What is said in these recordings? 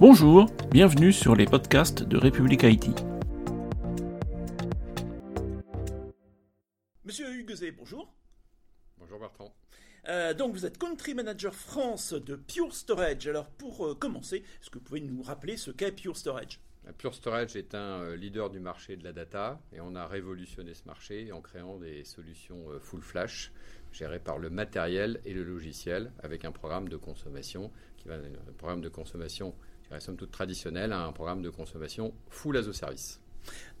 Bonjour, bienvenue sur les podcasts de République Haïti. Monsieur Huguezé, bonjour. Bonjour Bertrand. Euh, donc vous êtes Country Manager France de Pure Storage. Alors pour euh, commencer, est-ce que vous pouvez nous rappeler ce qu'est Pure Storage? Pure Storage est un euh, leader du marché de la data et on a révolutionné ce marché en créant des solutions full flash gérées par le matériel et le logiciel avec un programme de consommation qui va un programme de consommation somme toute traditionnelle à un programme de consommation full as a service.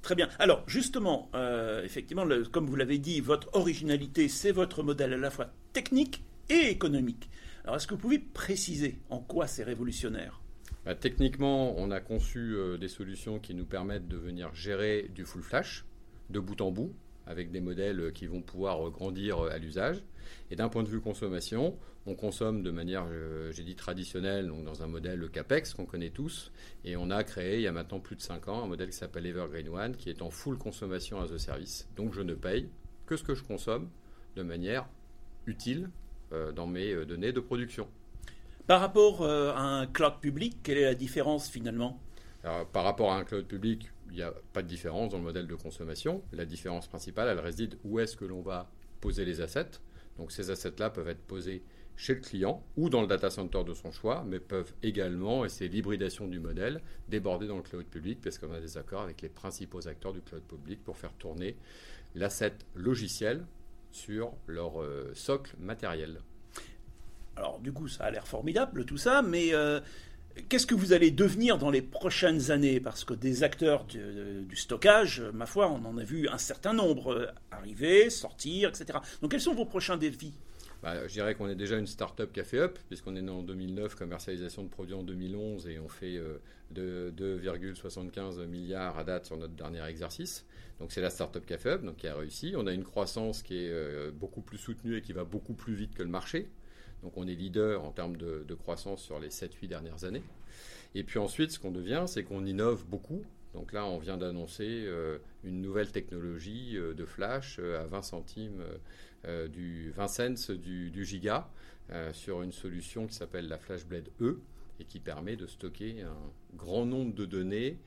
Très bien. Alors justement, euh, effectivement, comme vous l'avez dit, votre originalité, c'est votre modèle à la fois technique et économique. Alors est-ce que vous pouvez préciser en quoi c'est révolutionnaire? Bah, Techniquement, on a conçu euh, des solutions qui nous permettent de venir gérer du full flash de bout en bout avec des modèles qui vont pouvoir grandir à l'usage. Et d'un point de vue consommation, on consomme de manière, euh, j'ai dit traditionnelle, donc dans un modèle CAPEX qu'on connaît tous. Et on a créé, il y a maintenant plus de 5 ans, un modèle qui s'appelle Evergreen One, qui est en full consommation as a service. Donc je ne paye que ce que je consomme de manière utile euh, dans mes euh, données de production. Par rapport à un cloud public, quelle est la différence finalement? Par rapport à un cloud public, il n'y a pas de différence dans le modèle de consommation. La différence principale, elle réside où est-ce que l'on va poser les assets. Donc ces assets-là peuvent être posés chez le client ou dans le data center de son choix, mais peuvent également, et c'est l'hybridation du modèle, déborder dans le cloud public parce qu'on a des accords avec les principaux acteurs du cloud public pour faire tourner l'asset logiciel sur leur euh, socle matériel. Alors du coup, ça a l'air formidable tout ça, mais euh, qu'est-ce que vous allez devenir dans les prochaines années? Parce que des acteurs du, du, stockage, ma foi, on en a vu un certain nombre euh, arriver, sortir, etc. Donc quels sont vos prochains défis? Bah, je dirais qu'on est déjà une start-up fait up, puisqu'on est né en 2009, commercialisation de produits en 2011, et on fait euh, de 2,75 milliards à date sur notre dernier exercice. Donc c'est la start-up fait up, donc qui a réussi. On a une croissance qui est euh, beaucoup plus soutenue et qui va beaucoup plus vite que le marché. Donc on est leader en termes de, croissance sur les 7-8 dernières années. Et puis ensuite, ce qu'on devient, c'est qu'on innove beaucoup. Donc là, on vient d'annoncer euh, une nouvelle technologie de flash à 20 centimes euh, du 20 cents du, giga euh, sur une solution qui s'appelle la FlashBlade E et qui permet de stocker un grand nombre de données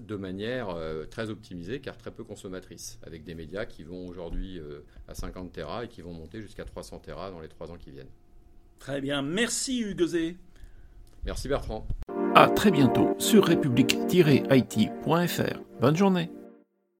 de manière euh, très optimisée car très peu consommatrice, avec des médias qui vont aujourd'hui à 50 Tera et qui vont monter jusqu'à 300 Tera dans les trois ans qui viennent. Très bien, merci Huguezé. Merci Bertrand. À très bientôt sur république-it.fr. Bonne journée.